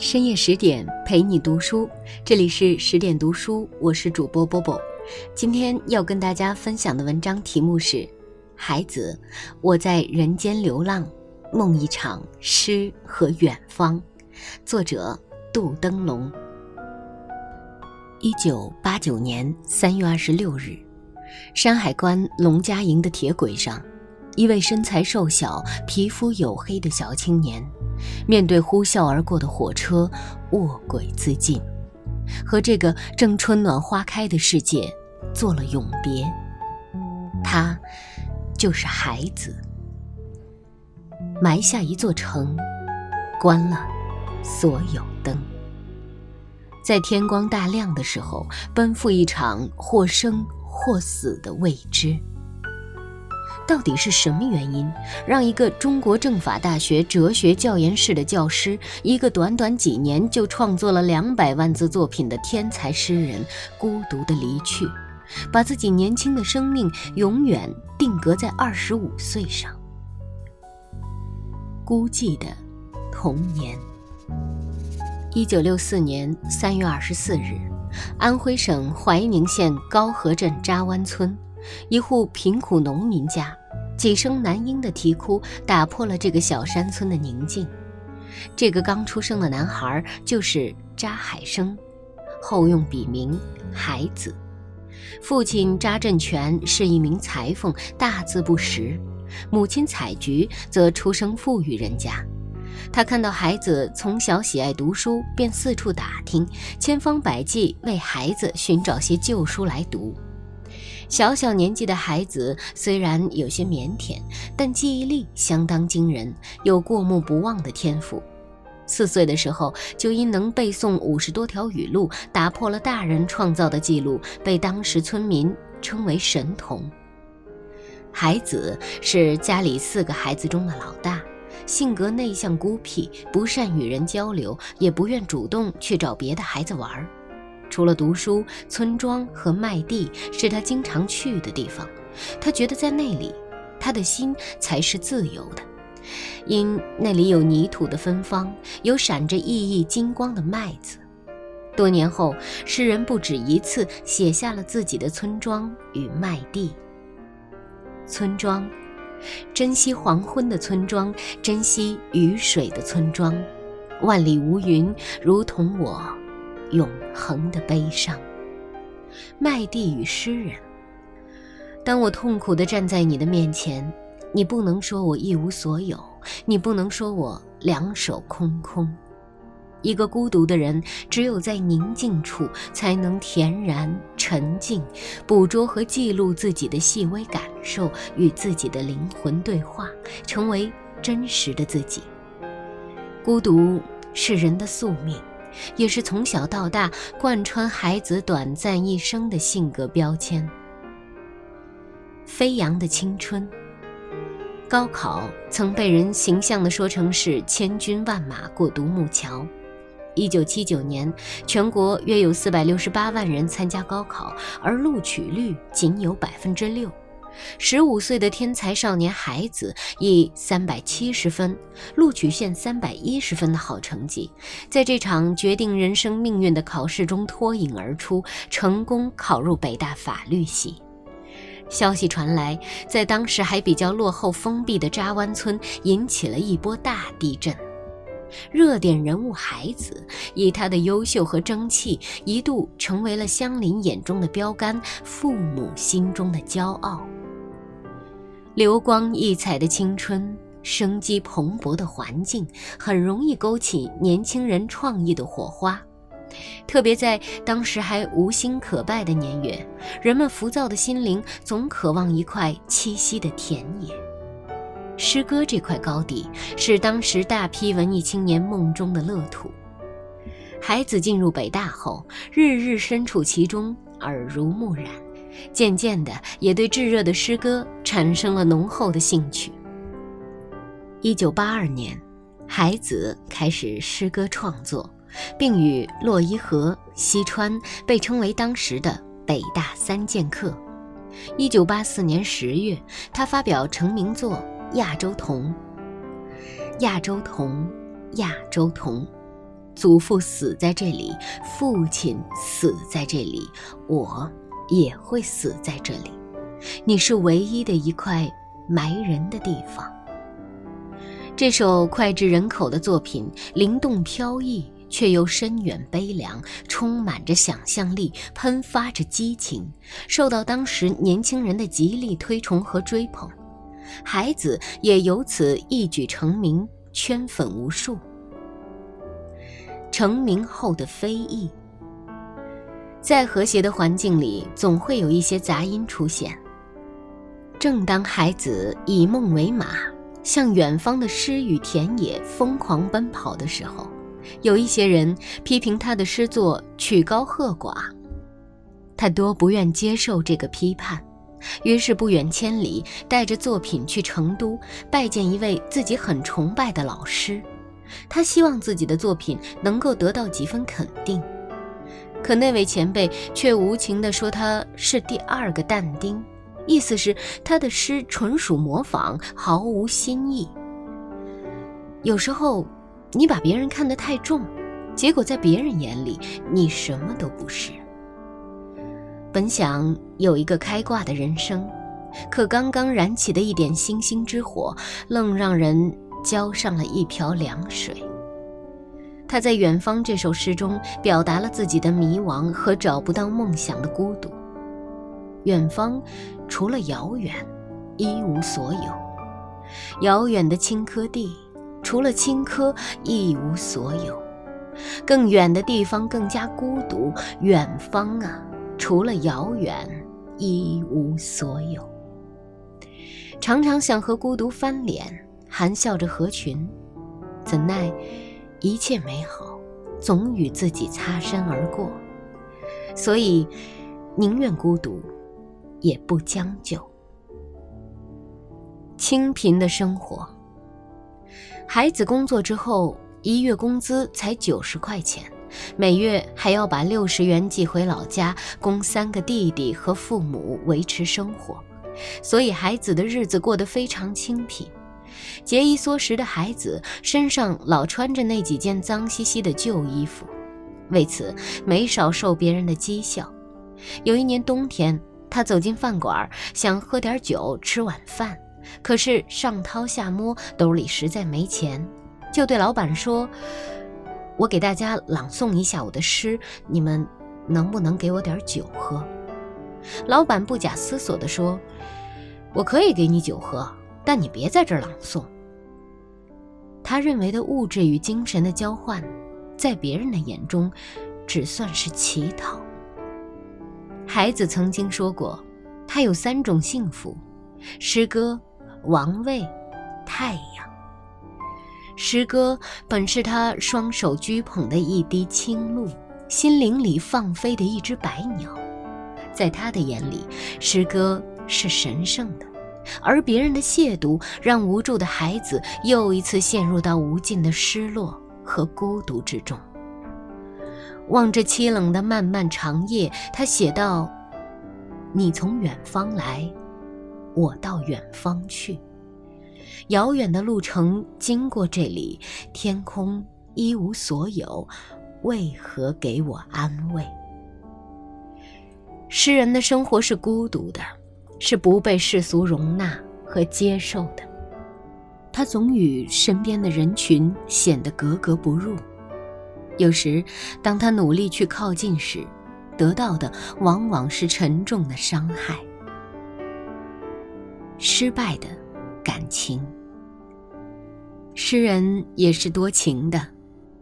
深夜十点陪你读书，这里是十点读书，我是主播波波。今天要跟大家分享的文章题目是《孩子，我在人间流浪，梦一场诗和远方》，作者杜登龙。一九八九年三月二十六日，山海关龙家营的铁轨上，一位身材瘦小、皮肤黝黑的小青年。面对呼啸而过的火车，卧轨自尽，和这个正春暖花开的世界做了永别。他，就是孩子。埋下一座城，关了所有灯，在天光大亮的时候，奔赴一场或生或死的未知。到底是什么原因，让一个中国政法大学哲学教研室的教师，一个短短几年就创作了两百万字作品的天才诗人，孤独的离去，把自己年轻的生命永远定格在二十五岁上？孤寂的童年。一九六四年三月二十四日，安徽省怀宁县高河镇扎湾村，一户贫苦农民家。几声男婴的啼哭打破了这个小山村的宁静。这个刚出生的男孩就是扎海生，后用笔名海子。父亲扎振全是一名裁缝，大字不识；母亲彩菊则出生富裕人家。他看到孩子从小喜爱读书，便四处打听，千方百计为孩子寻找些旧书来读。小小年纪的孩子虽然有些腼腆，但记忆力相当惊人，有过目不忘的天赋。四岁的时候，就因能背诵五十多条语录，打破了大人创造的记录，被当时村民称为神童。孩子是家里四个孩子中的老大，性格内向孤僻，不善与人交流，也不愿主动去找别的孩子玩儿。除了读书，村庄和麦地是他经常去的地方。他觉得在那里，他的心才是自由的，因那里有泥土的芬芳，有闪着熠熠金光的麦子。多年后，诗人不止一次写下了自己的村庄与麦地。村庄，珍惜黄昏的村庄，珍惜雨水的村庄。万里无云，如同我。永恒的悲伤。麦地与诗人。当我痛苦地站在你的面前，你不能说我一无所有，你不能说我两手空空。一个孤独的人，只有在宁静处，才能恬然沉静，捕捉和记录自己的细微感受，与自己的灵魂对话，成为真实的自己。孤独是人的宿命。也是从小到大贯穿孩子短暂一生的性格标签。飞扬的青春。高考曾被人形象地说成是千军万马过独木桥。一九七九年，全国约有四百六十八万人参加高考，而录取率仅有百分之六。十五岁的天才少年孩子以三百七十分，录取线三百一十分的好成绩，在这场决定人生命运的考试中脱颖而出，成功考入北大法律系。消息传来，在当时还比较落后、封闭的扎湾村，引起了一波大地震。热点人物孩子以他的优秀和争气，一度成为了乡邻眼中的标杆，父母心中的骄傲。流光溢彩的青春，生机蓬勃的环境，很容易勾起年轻人创意的火花。特别在当时还无心可拜的年月，人们浮躁的心灵总渴望一块栖息的田野。诗歌这块高地，是当时大批文艺青年梦中的乐土。孩子进入北大后，日日身处其中，耳濡目染。渐渐的，也对炙热的诗歌产生了浓厚的兴趣。一九八二年，海子开始诗歌创作，并与洛一河、西川被称为当时的北大三剑客。一九八四年十月，他发表成名作《亚洲童》。亚洲童，亚洲童，祖父死在这里，父亲死在这里，我也会死在这里。你是唯一的一块埋人的地方。这首脍炙人口的作品，灵动飘逸，却又深远悲凉，充满着想象力，喷发着激情，受到当时年轻人的极力推崇和追捧。孩子也由此一举成名，圈粉无数。成名后的非议，在和谐的环境里，总会有一些杂音出现。正当孩子以梦为马，向远方的诗与田野疯狂奔跑的时候，有一些人批评他的诗作曲高和寡，他多不愿接受这个批判，于是不远千里带着作品去成都拜见一位自己很崇拜的老师。他希望自己的作品能够得到几分肯定，可那位前辈却无情地说他是第二个但丁，意思是他的诗纯属模仿，毫无新意。有时候，你把别人看得太重，结果在别人眼里你什么都不是。本想有一个开挂的人生，可刚刚燃起的一点星星之火，愣让人。浇上了一瓢凉水。他在《远方》这首诗中表达了自己的迷茫和找不到梦想的孤独。远方，除了遥远，一无所有；遥远的青稞地，除了青稞，一无所有。更远的地方更加孤独。远方啊，除了遥远，一无所有。常常想和孤独翻脸。含笑着合群，怎奈一切美好总与自己擦身而过，所以宁愿孤独，也不将就。清贫的生活，孩子工作之后，一月工资才九十块钱，每月还要把六十元寄回老家，供三个弟弟和父母维持生活，所以孩子的日子过得非常清贫。节衣缩食的孩子身上老穿着那几件脏兮兮的旧衣服，为此没少受别人的讥笑。有一年冬天，他走进饭馆，想喝点酒吃晚饭，可是上掏下摸，兜里实在没钱，就对老板说：“我给大家朗诵一下我的诗，你们能不能给我点酒喝？”老板不假思索地说：“我可以给你酒喝。”但你别在这儿朗诵。他认为的物质与精神的交换，在别人的眼中，只算是乞讨。孩子曾经说过，他有三种幸福：诗歌、王位、太阳。诗歌本是他双手掬捧的一滴清露，心灵里放飞的一只白鸟，在他的眼里，诗歌是神圣的。而别人的亵渎，让无助的孩子又一次陷入到无尽的失落和孤独之中。望着凄冷的漫漫长夜，他写道：“你从远方来，我到远方去。遥远的路程经过这里，天空一无所有，为何给我安慰？”诗人的生活是孤独的。是不被世俗容纳和接受的，他总与身边的人群显得格格不入。有时，当他努力去靠近时，得到的往往是沉重的伤害。失败的感情，诗人也是多情的，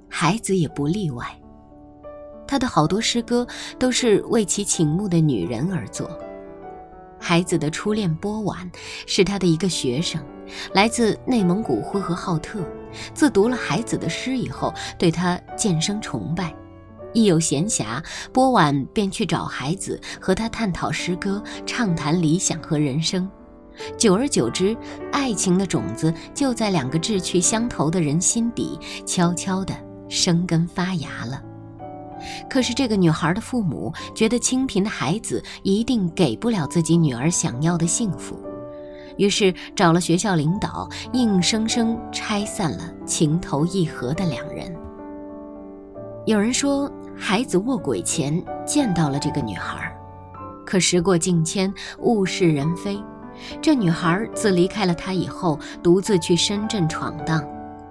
孩子也不例外。他的好多诗歌都是为其倾慕的女人而作。孩子的初恋波婉是他的一个学生，来自内蒙古呼和浩特。自读了孩子的诗以后，对他渐生崇拜。一有闲暇，波婉便去找孩子，和他探讨诗歌，畅谈理想和人生。久而久之，爱情的种子就在两个志趣相投的人心底悄悄地生根发芽了。可是这个女孩的父母觉得清贫的孩子一定给不了自己女儿想要的幸福，于是找了学校领导，硬生生拆散了情投意合的两人。有人说，孩子卧轨前见到了这个女孩，可时过境迁，物是人非。这女孩自离开了他以后，独自去深圳闯荡，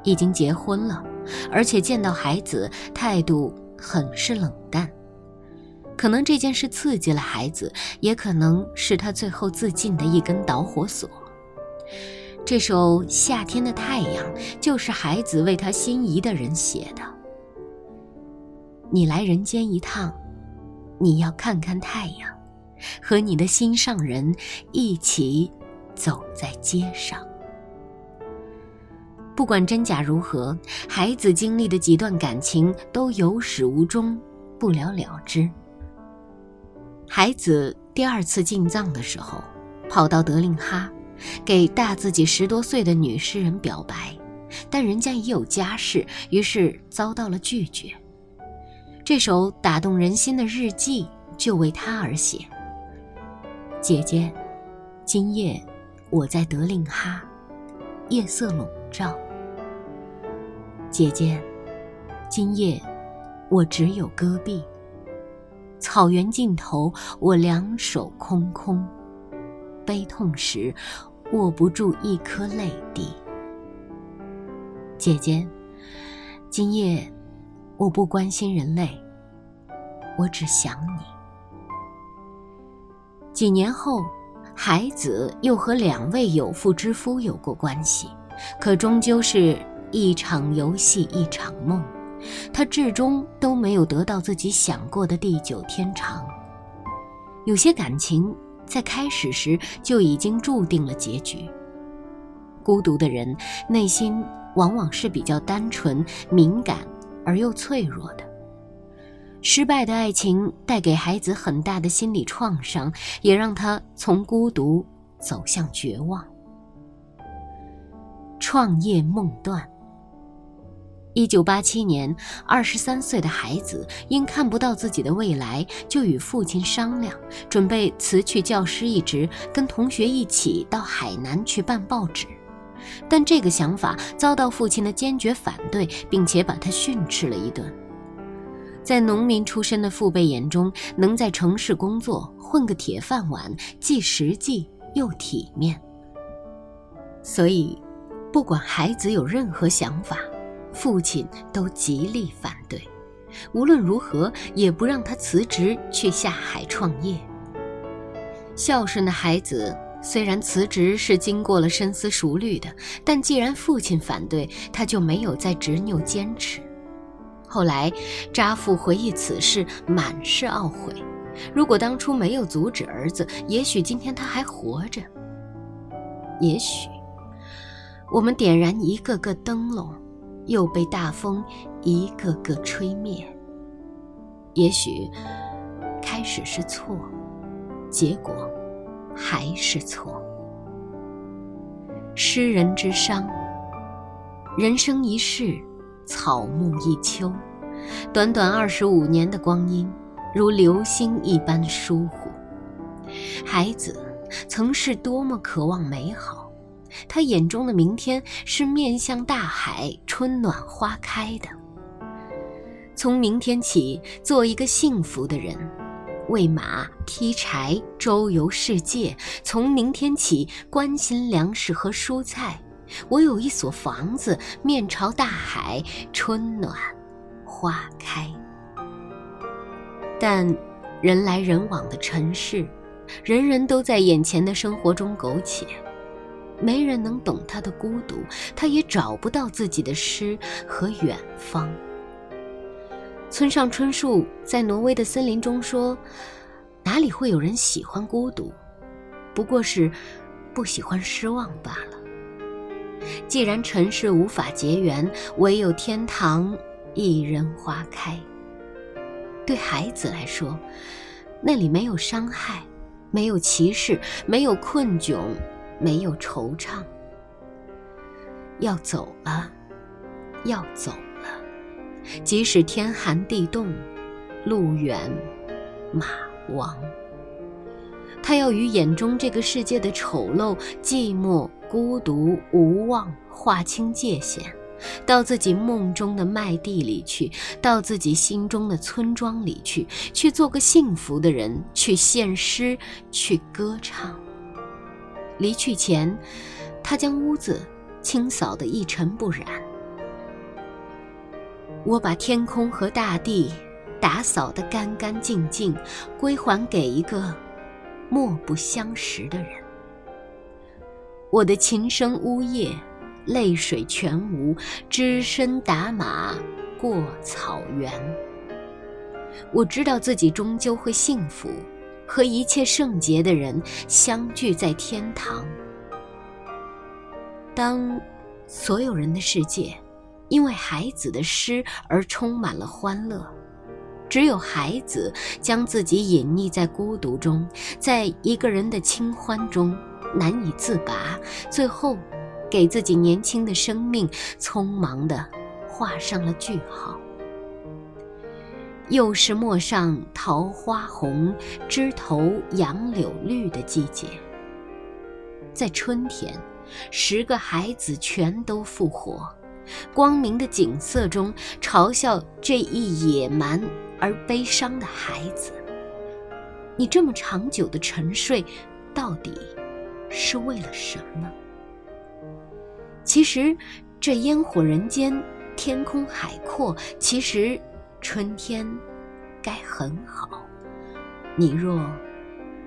已经结婚了，而且见到孩子态度很是冷淡。可能这件事刺激了孩子，也可能是他最后自尽的一根导火索。这首《夏天的太阳》就是孩子为他心仪的人写的。你来人间一趟，你要看看太阳，和你的心上人一起走在街上。不管真假如何，孩子经历的几段感情都有始无终，不了了之。孩子第二次进藏的时候，跑到德令哈，给大自己十多岁的女诗人表白，但人家已有家室，于是遭到了拒绝。这首打动人心的日记就为他而写。姐姐，今夜我在德令哈，夜色笼罩。姐姐，今夜我只有戈壁。草原尽头，我两手空空，悲痛时握不住一颗泪滴。姐姐，今夜我不关心人类，我只想你。几年后，孩子又和两位有妇之夫有过关系，可终究是一场游戏，一场梦。他至终都没有得到自己想过的地久天长。有些感情在开始时就已经注定了结局。孤独的人内心往往是比较单纯、敏感而又脆弱的。失败的爱情带给孩子很大的心理创伤，也让他从孤独走向绝望。创业梦断。一九八七年，二十三岁的孩子因看不到自己的未来，就与父亲商量，准备辞去教师一职，跟同学一起到海南去办报纸。但这个想法遭到父亲的坚决反对，并且把他训斥了一顿。在农民出身的父辈眼中，能在城市工作，混个铁饭碗，既实际又体面。所以，不管孩子有任何想法。父亲都极力反对，无论如何也不让他辞职去下海创业。孝顺的孩子虽然辞职是经过了深思熟虑的，但既然父亲反对，他就没有再执拗坚持。后来，扎父回忆此事，满是懊悔。如果当初没有阻止儿子，也许今天他还活着。也许，我们点燃一个个灯笼。又被大风一个个吹灭。也许开始是错，结果还是错。诗人之伤，人生一世，草木一秋，短短二十五年的光阴，如流星一般疏忽。孩子曾是多么渴望美好。他眼中的明天是面向大海，春暖花开的。从明天起，做一个幸福的人，喂马、劈柴、周游世界。从明天起，关心粮食和蔬菜。我有一所房子，面朝大海，春暖花开。但人来人往的城市，人人都在眼前的生活中苟且。没人能懂他的孤独，他也找不到自己的诗和远方。村上春树在挪威的森林中说：“哪里会有人喜欢孤独？不过是不喜欢失望罢了。既然尘世无法结缘，唯有天堂一人花开。”对孩子来说，那里没有伤害，没有歧视，没有困窘。没有惆怅，要走了，要走了。即使天寒地冻，路远，马亡。他要与眼中这个世界的丑陋、寂寞、孤独、无望划清界限，到自己梦中的麦地里去，到自己心中的村庄里去，去做个幸福的人，去献诗，去歌唱。离去前，他将屋子清扫得一尘不染。我把天空和大地打扫得干干净净，归还给一个莫不相识的人。我的琴声呜咽。泪水全无，只身打马过草原。我知道自己终究会幸福，和一切圣洁的人相聚在天堂。当所有人的世界因为孩子的诗而充满了欢乐，只有孩子将自己隐匿在孤独中，在一个人的清欢中难以自拔，最后。给自己年轻的生命匆忙地画上了句号。又是陌上桃花红，枝头杨柳绿的季节。在春天，十个孩子全都复活，光明的景色中嘲笑这一野蛮而悲伤的孩子。你这么长久的沉睡，到底是为了什么？其实，这烟火人间，天空海阔。其实，春天该很好。你若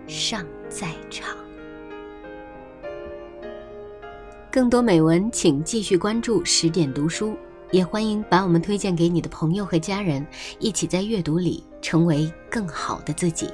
尚在场，更多美文，请继续关注十点读书，也欢迎把我们推荐给你的朋友和家人，一起在阅读里成为更好的自己。